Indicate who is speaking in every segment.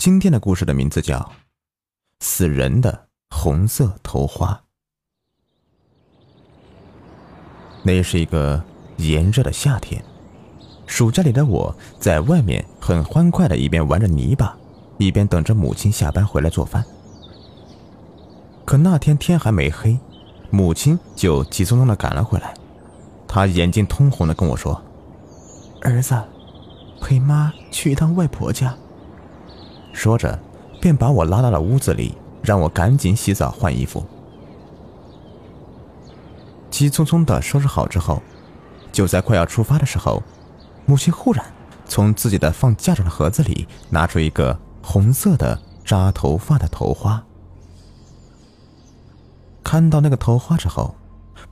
Speaker 1: 今天的故事的名字叫《死人的红色头花》。那是一个炎热的夏天，暑假里的我在外面很欢快的，一边玩着泥巴，一边等着母亲下班回来做饭。可那天天还没黑，母亲就急匆匆的赶了回来，她眼睛通红的跟我说：“儿子，陪妈去一趟外婆家。”说着，便把我拉到了屋子里，让我赶紧洗澡换衣服。急匆匆的收拾好之后，就在快要出发的时候，母亲忽然从自己的放嫁妆的盒子里拿出一个红色的扎头发的头花。看到那个头花之后，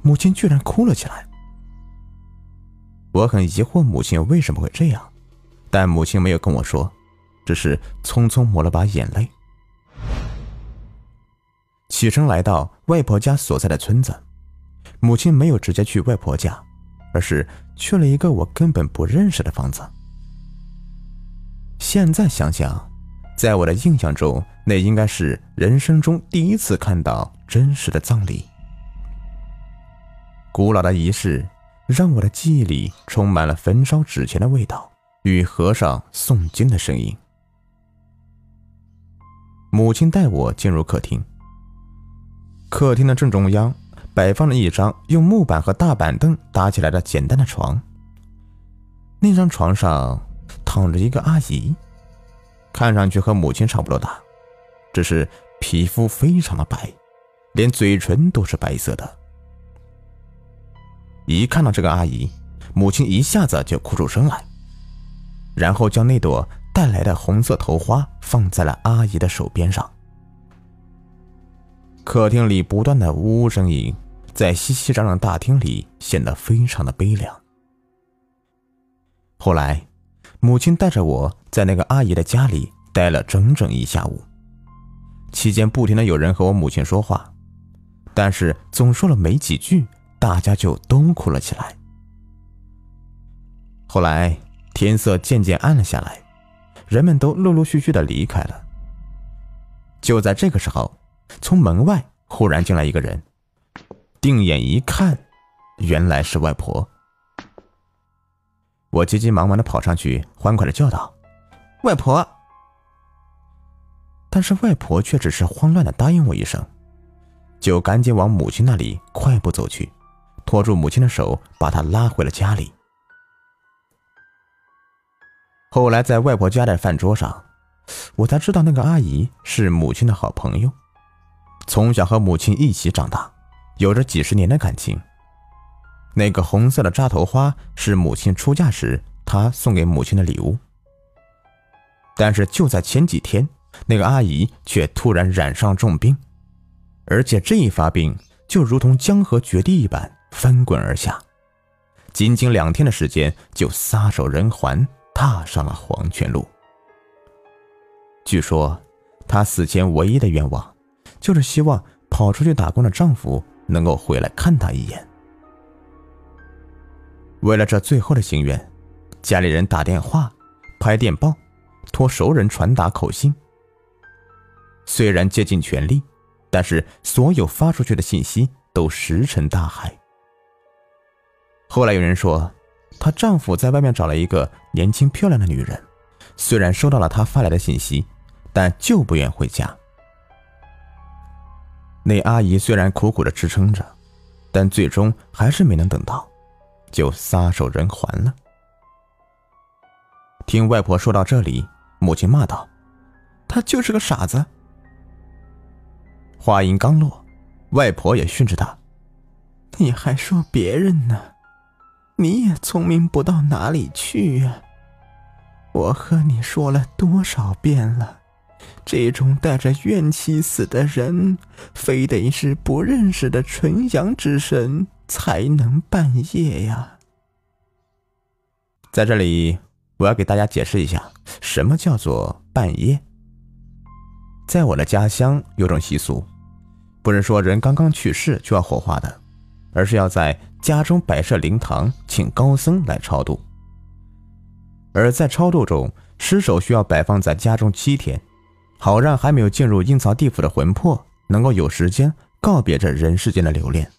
Speaker 1: 母亲居然哭了起来。我很疑惑母亲为什么会这样，但母亲没有跟我说。只是匆匆抹了把眼泪，起身来到外婆家所在的村子。母亲没有直接去外婆家，而是去了一个我根本不认识的房子。现在想想，在我的印象中，那应该是人生中第一次看到真实的葬礼。古老的仪式让我的记忆里充满了焚烧纸钱的味道与和尚诵经的声音。母亲带我进入客厅。客厅的正中央摆放了一张用木板和大板凳搭起来的简单的床。那张床上躺着一个阿姨，看上去和母亲差不多大，只是皮肤非常的白，连嘴唇都是白色的。一看到这个阿姨，母亲一下子就哭出声来，然后将那朵。带来的红色头花放在了阿姨的手边上。客厅里不断的呜呜声音，在熙熙攘攘大厅里显得非常的悲凉。后来，母亲带着我在那个阿姨的家里待了整整一下午，期间不停的有人和我母亲说话，但是总说了没几句，大家就都哭了起来。后来天色渐渐暗了下来。人们都陆陆续续的离开了。就在这个时候，从门外忽然进来一个人，定眼一看，原来是外婆。我急急忙忙的跑上去，欢快的叫道：“外婆！”但是外婆却只是慌乱的答应我一声，就赶紧往母亲那里快步走去，拖住母亲的手，把她拉回了家里。后来在外婆家的饭桌上，我才知道那个阿姨是母亲的好朋友，从小和母亲一起长大，有着几十年的感情。那个红色的扎头花是母亲出嫁时她送给母亲的礼物。但是就在前几天，那个阿姨却突然染上重病，而且这一发病就如同江河决堤一般翻滚而下，仅仅两天的时间就撒手人寰。踏上了黄泉路。据说，她死前唯一的愿望，就是希望跑出去打工的丈夫能够回来看她一眼。为了这最后的心愿，家里人打电话、拍电报、托熟人传达口信。虽然竭尽全力，但是所有发出去的信息都石沉大海。后来有人说。她丈夫在外面找了一个年轻漂亮的女人，虽然收到了她发来的信息，但就不愿回家。那阿姨虽然苦苦的支撑着，但最终还是没能等到，就撒手人寰了。听外婆说到这里，母亲骂道：“她就是个傻子。”话音刚落，外婆也训斥她：“你还说别人呢？”你也聪明不到哪里去呀！我和你说了多少遍了，这种带着怨气死的人，非得是不认识的纯阳之神才能半夜呀。在这里，我要给大家解释一下，什么叫做半夜。在我的家乡，有种习俗，不是说人刚刚去世就要火化的，而是要在。家中摆设灵堂，请高僧来超度。而在超度中，尸首需要摆放在家中七天，好让还没有进入阴曹地府的魂魄能够有时间告别这人世间的留恋，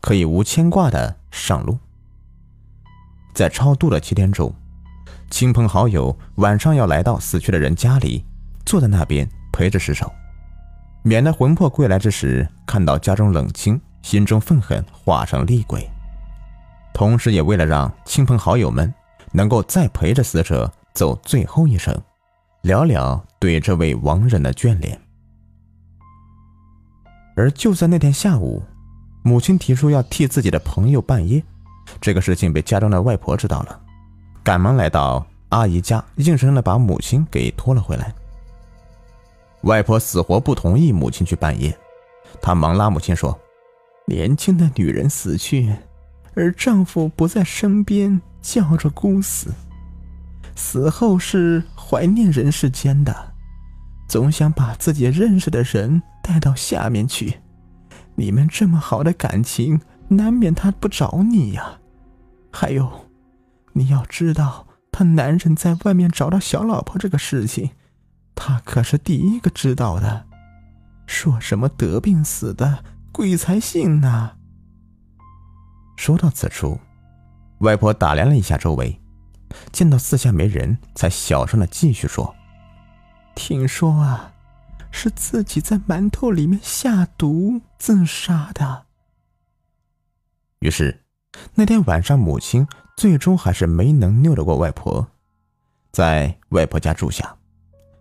Speaker 1: 可以无牵挂的上路。在超度的七天中，亲朋好友晚上要来到死去的人家里，坐在那边陪着尸首，免得魂魄归来之时看到家中冷清，心中愤恨化成厉鬼。同时，也为了让亲朋好友们能够再陪着死者走最后一程，聊聊对这位亡人的眷恋。而就在那天下午，母亲提出要替自己的朋友办夜，这个事情被家中的外婆知道了，赶忙来到阿姨家，硬生生的把母亲给拖了回来。外婆死活不同意母亲去办夜，她忙拉母亲说：“年轻的女人死去。”而丈夫不在身边，叫着孤死。死后是怀念人世间的，总想把自己认识的人带到下面去。你们这么好的感情，难免他不找你呀。还有，你要知道，他男人在外面找到小老婆这个事情，他可是第一个知道的。说什么得病死的，鬼才信呢？说到此处，外婆打量了一下周围，见到四下没人，才小声的继续说：“听说啊，是自己在馒头里面下毒自杀的。”于是，那天晚上，母亲最终还是没能拗得过外婆，在外婆家住下，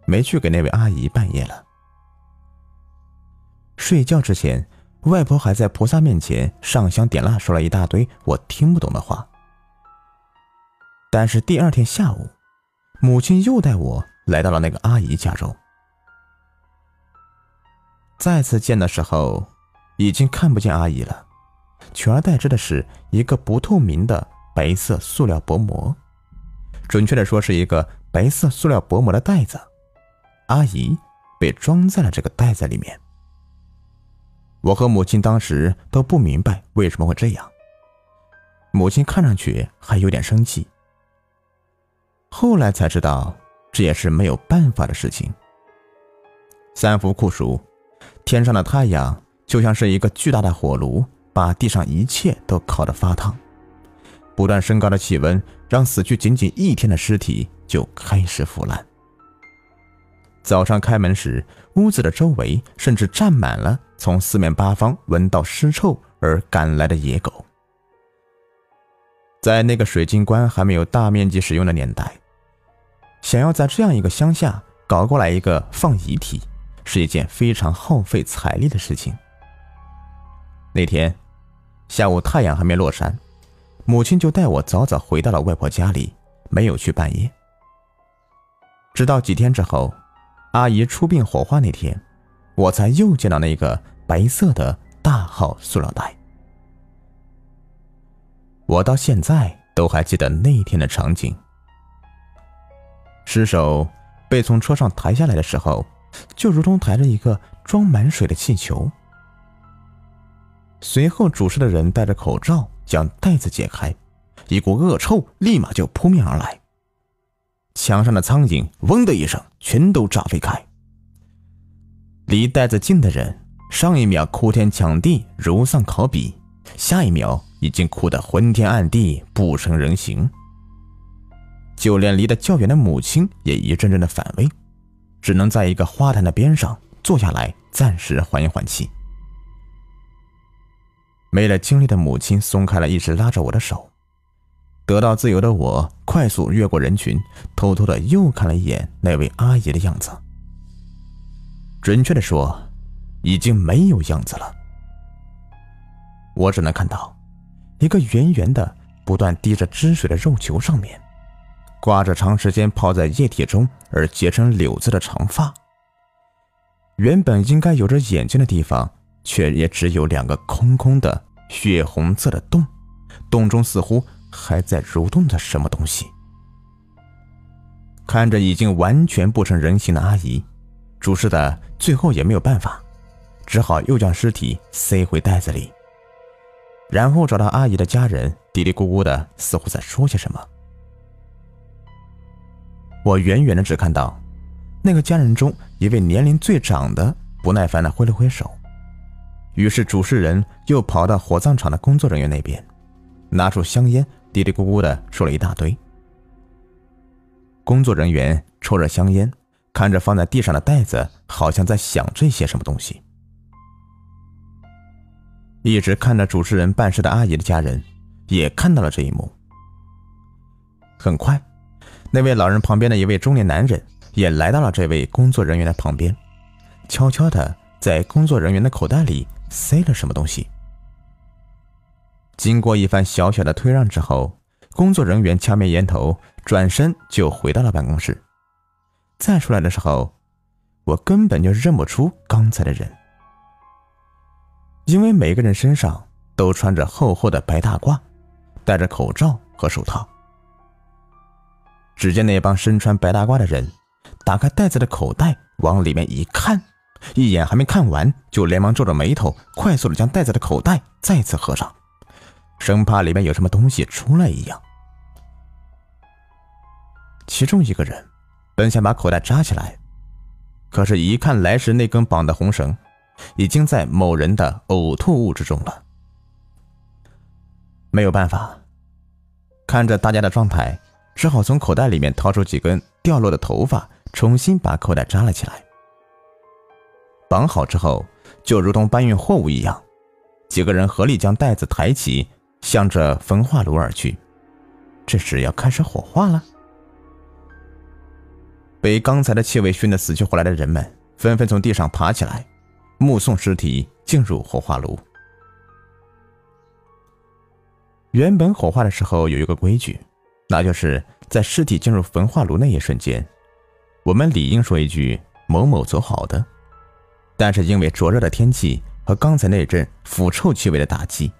Speaker 1: 没去给那位阿姨办夜了。睡觉之前。外婆还在菩萨面前上香点蜡，说了一大堆我听不懂的话。但是第二天下午，母亲又带我来到了那个阿姨家中。再次见的时候，已经看不见阿姨了，取而代之的是一个不透明的白色塑料薄膜，准确的说是一个白色塑料薄膜的袋子。阿姨被装在了这个袋子里面。我和母亲当时都不明白为什么会这样。母亲看上去还有点生气。后来才知道，这也是没有办法的事情。三伏酷暑，天上的太阳就像是一个巨大的火炉，把地上一切都烤得发烫。不断升高的气温，让死去仅仅一天的尸体就开始腐烂。早上开门时，屋子的周围甚至站满了从四面八方闻到尸臭而赶来的野狗。在那个水晶棺还没有大面积使用的年代，想要在这样一个乡下搞过来一个放遗体，是一件非常耗费财力的事情。那天下午，太阳还没落山，母亲就带我早早回到了外婆家里，没有去半夜。直到几天之后。阿姨出殡火化那天，我才又见到那个白色的大号塑料袋。我到现在都还记得那天的场景。尸首被从车上抬下来的时候，就如同抬着一个装满水的气球。随后，主事的人戴着口罩将袋子解开，一股恶臭立马就扑面而来。墙上的苍蝇“嗡”的一声，全都炸飞开。离袋子近的人，上一秒哭天抢地、如丧考妣，下一秒已经哭得昏天暗地、不成人形。就连离得较远的母亲也一阵阵的反胃，只能在一个花坛的边上坐下来，暂时缓一缓气。没了精力的母亲松开了一直拉着我的手。得到自由的我，快速越过人群，偷偷的又看了一眼那位阿姨的样子。准确的说，已经没有样子了。我只能看到一个圆圆的、不断滴着汁水的肉球，上面挂着长时间泡在液体中而结成柳子的长发。原本应该有着眼睛的地方，却也只有两个空空的血红色的洞，洞中似乎……还在蠕动着什么东西？看着已经完全不成人形的阿姨，主事的最后也没有办法，只好又将尸体塞回袋子里，然后找到阿姨的家人，嘀嘀咕咕的，似乎在说些什么。我远远的只看到，那个家人中一位年龄最长的不耐烦的挥了挥手，于是主事人又跑到火葬场的工作人员那边，拿出香烟，嘀嘀咕咕的说了一大堆。工作人员抽着香烟，看着放在地上的袋子，好像在想这些什么东西。一直看着主持人办事的阿姨的家人，也看到了这一幕。很快，那位老人旁边的一位中年男人也来到了这位工作人员的旁边，悄悄的在工作人员的口袋里塞了什么东西。经过一番小小的推让之后，工作人员掐灭烟头，转身就回到了办公室。再出来的时候，我根本就认不出刚才的人。因为每个人身上都穿着厚厚的白大褂，戴着口罩和手套。只见那帮身穿白大褂的人打开袋子的口袋，往里面一看，一眼还没看完，就连忙皱着眉头，快速的将袋子的口袋再次合上，生怕里面有什么东西出来一样。其中一个人本想把口袋扎起来，可是，一看来时那根绑的红绳。已经在某人的呕吐物之中了，没有办法，看着大家的状态，只好从口袋里面掏出几根掉落的头发，重新把口袋扎了起来。绑好之后，就如同搬运货物一样，几个人合力将袋子抬起，向着焚化炉而去。这是要开始火化了。被刚才的气味熏得死去活来的人们，纷纷从地上爬起来。目送尸体进入火化炉。原本火化的时候有一个规矩，那就是在尸体进入焚化炉那一瞬间，我们理应说一句“某某走好的”。但是因为灼热的天气和刚才那阵腐臭气味的打击，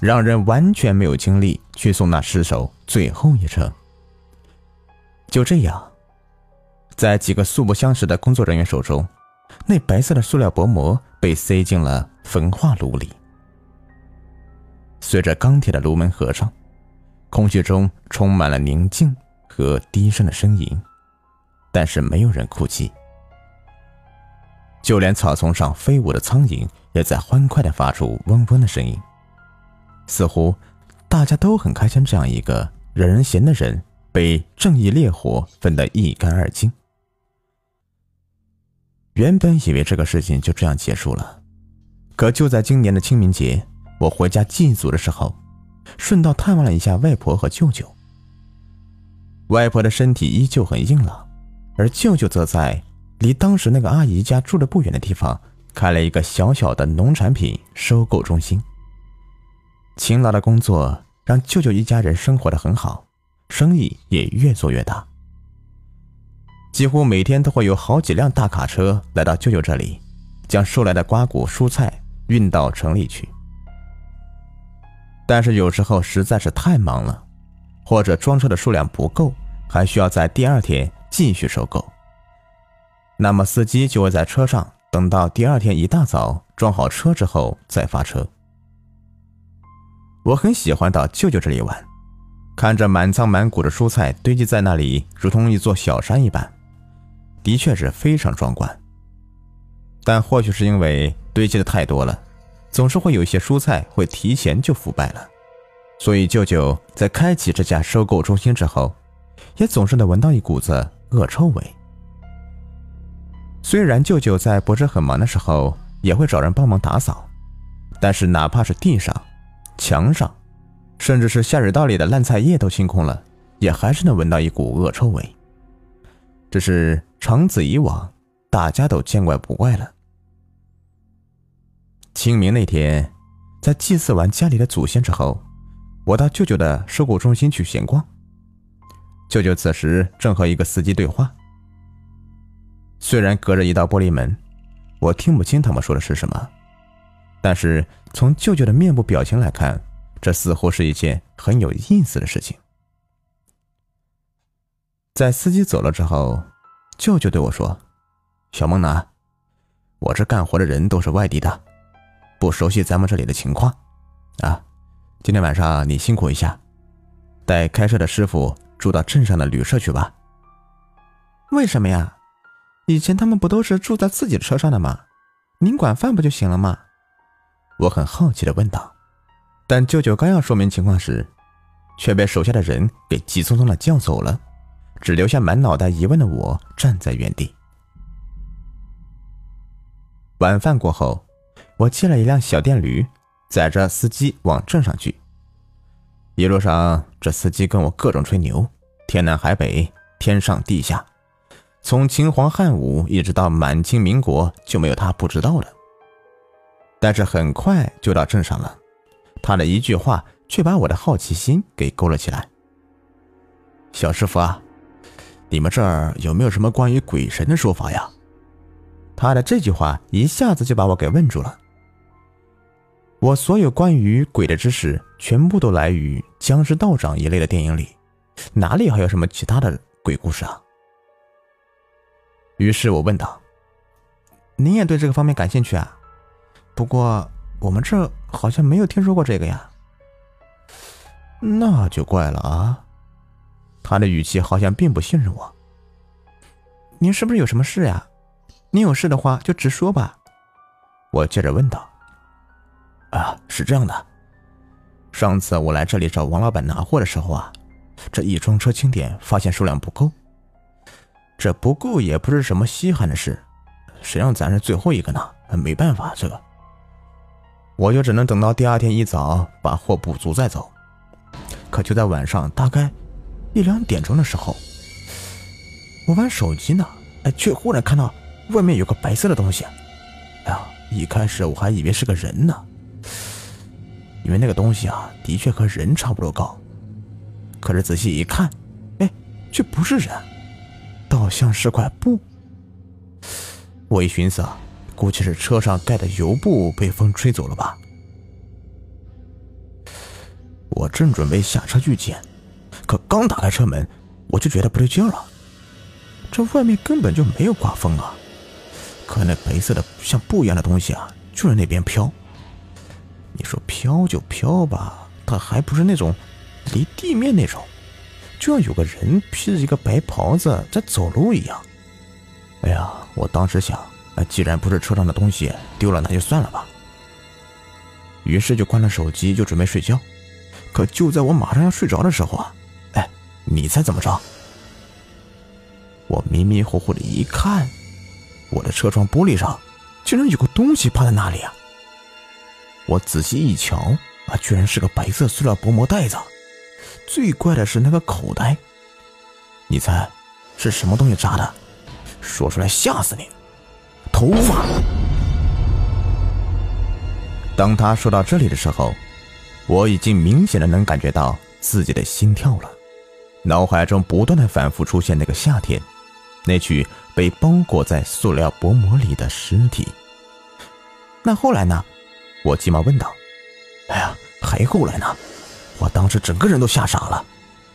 Speaker 1: 让人完全没有精力去送那尸首最后一程。就这样，在几个素不相识的工作人员手中。那白色的塑料薄膜被塞进了焚化炉里，随着钢铁的炉门合上，空气中充满了宁静和低声的呻吟，但是没有人哭泣，就连草丛上飞舞的苍蝇也在欢快的发出嗡嗡的声音，似乎大家都很开心，这样一个惹人嫌的人被正义烈火焚得一干二净。原本以为这个事情就这样结束了，可就在今年的清明节，我回家祭祖的时候，顺道探望了一下外婆和舅舅。外婆的身体依旧很硬朗，而舅舅则在离当时那个阿姨家住的不远的地方开了一个小小的农产品收购中心。勤劳的工作让舅舅一家人生活的很好，生意也越做越大。几乎每天都会有好几辆大卡车来到舅舅这里，将收来的瓜果蔬菜运到城里去。但是有时候实在是太忙了，或者装车的数量不够，还需要在第二天继续收购。那么司机就会在车上等到第二天一大早装好车之后再发车。我很喜欢到舅舅这里玩，看着满仓满谷的蔬菜堆积在那里，如同一座小山一般。的确是非常壮观，但或许是因为堆积的太多了，总是会有一些蔬菜会提前就腐败了，所以舅舅在开启这家收购中心之后，也总是能闻到一股子恶臭味。虽然舅舅在不是很忙的时候也会找人帮忙打扫，但是哪怕是地上、墙上，甚至是下水道里的烂菜叶都清空了，也还是能闻到一股恶臭味。这是。长此以往，大家都见怪不怪了。清明那天，在祭祀完家里的祖先之后，我到舅舅的收购中心去闲逛。舅舅此时正和一个司机对话，虽然隔着一道玻璃门，我听不清他们说的是什么，但是从舅舅的面部表情来看，这似乎是一件很有意思的事情。在司机走了之后。舅舅对我说：“小梦呢？我这干活的人都是外地的，不熟悉咱们这里的情况，啊，今天晚上你辛苦一下，带开车的师傅住到镇上的旅社去吧。
Speaker 2: 为什么呀？
Speaker 1: 以前他们不都是住在自己车上的吗？您管饭不就行了吗？我很好奇的问道。但舅舅刚要说明情况时，却被手下的人给急匆匆的叫走了，只留下满脑袋疑问的我站在原地。晚饭过后，我借了一辆小电驴，载着司机往镇上去。一路上，这司机跟我各种吹牛，天南海北，天上地下。从秦皇汉武一直到满清民国，就没有他不知道的。但是很快就到镇上了，他的一句话却把我的好奇心给勾了起来。小师傅啊，你们这儿有没有什么关于鬼神的说法呀？他的这句话一下子就把我给问住了。我所有关于鬼的知识，全部都来于僵尸道长一类的电影里，哪里还有什么其他的鬼故事啊？于是我问道：“您也对这个方面感兴趣啊？不过我们这好像没有听说过这个呀。”那就怪了啊！他的语气好像并不信任我。您是不是有什么事呀？您有事的话就直说吧。我接着问道：“啊，是这样的，上次我来这里找王老板拿货的时候啊，这一装车清点发现数量不够。”这不够也不是什么稀罕的事，谁让咱是最后一个呢？没办法，这个我就只能等到第二天一早把货补足再走。可就在晚上大概一两点钟的时候，我玩手机呢，哎，却忽然看到外面有个白色的东西。哎呀，一开始我还以为是个人呢，因为那个东西啊，的确和人差不多高。可是仔细一看，哎，却不是人。倒像是块布。我一寻思啊，估计是车上盖的油布被风吹走了吧。我正准备下车去捡，可刚打开车门，我就觉得不对劲了。这外面根本就没有刮风啊，可那白色的像布一样的东西啊，就在那边飘。你说飘就飘吧，它还不是那种离地面那种。就像有个人披着一个白袍子在走路一样。哎呀，我当时想，啊，既然不是车上的东西丢了，那就算了吧。于是就关了手机，就准备睡觉。可就在我马上要睡着的时候啊，你猜怎么着？我迷迷糊糊的一看，我的车窗玻璃上竟然有个东西趴在那里啊！我仔细一瞧，啊，居然是个白色塑料薄膜袋子。最怪的是那个口袋，你猜是什么东西扎的？说出来吓死你！头发。当他说到这里的时候，我已经明显的能感觉到自己的心跳了，脑海中不断的反复出现那个夏天，那具被包裹在塑料薄膜里的尸体。那后来呢？我急忙问道。哎呀，还后来呢？我当时整个人都吓傻了，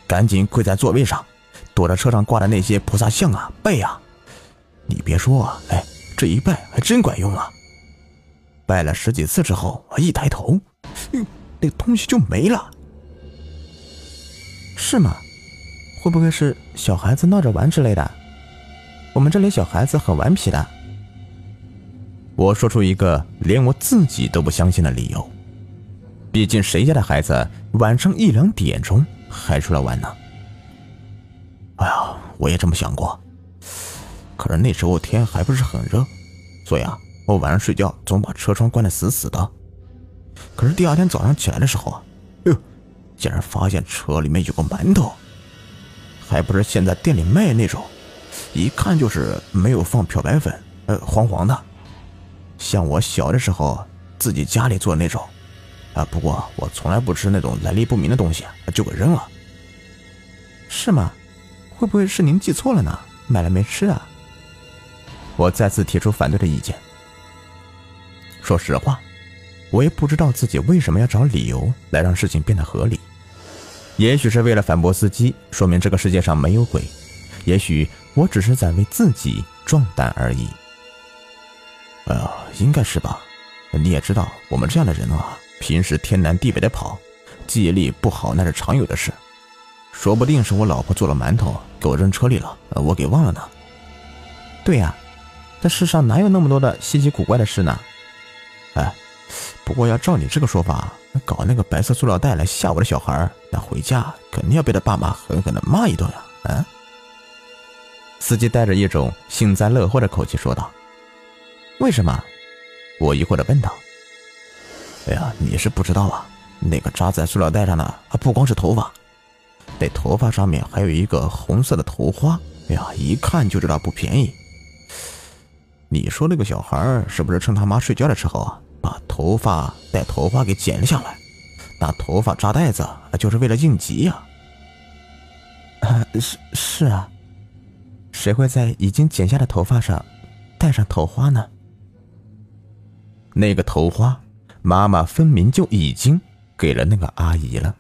Speaker 1: 赶紧跪在座位上，躲着车上挂的那些菩萨像啊拜呀。你别说，哎，这一拜还真管用啊！拜了十几次之后，我一抬头，哟，那东西就没了。是吗？会不会是小孩子闹着玩之类的？我们这里小孩子很顽皮的。我说出一个连我自己都不相信的理由。毕竟谁家的孩子晚上一两点钟还出来玩呢？哎呀，我也这么想过。可是那时候天还不是很热，所以啊，我晚上睡觉总把车窗关得死死的。可是第二天早上起来的时候啊，哟，竟然发现车里面有个馒头，还不是现在店里卖那种，一看就是没有放漂白粉，呃，黄黄的，像我小的时候自己家里做的那种。啊！不过我从来不吃那种来历不明的东西，就给扔了。是吗？会不会是您记错了呢？买了没吃啊？我再次提出反对的意见。说实话，我也不知道自己为什么要找理由来让事情变得合理。也许是为了反驳司机，说明这个世界上没有鬼；也许我只是在为自己壮胆而已。哎呀，应该是吧？你也知道，我们这样的人啊。平时天南地北的跑，记忆力不好那是常有的事，说不定是我老婆做了馒头给我扔车里了，我给忘了呢。对呀，这世上哪有那么多的稀奇古怪的事呢？哎，不过要照你这个说法，搞那个白色塑料袋来吓我的小孩，那回家肯定要被他爸妈狠狠的骂一顿呀！啊？司机带着一种幸灾乐祸的口气说道：“为什么？”我疑惑的问道。“哎呀，你是不知道啊，那个扎在塑料袋上的啊，不光是头发，那头发上面还有一个红色的头花，哎呀，一看就知道不便宜。你说那个小孩是不是趁他妈睡觉的时候啊？”把头发带头发给剪了下来，拿头发扎袋子就是为了应急呀。啊，是是啊，谁会在已经剪下的头发上戴上头花呢？那个头花，妈妈分明就已经给了那个阿姨了。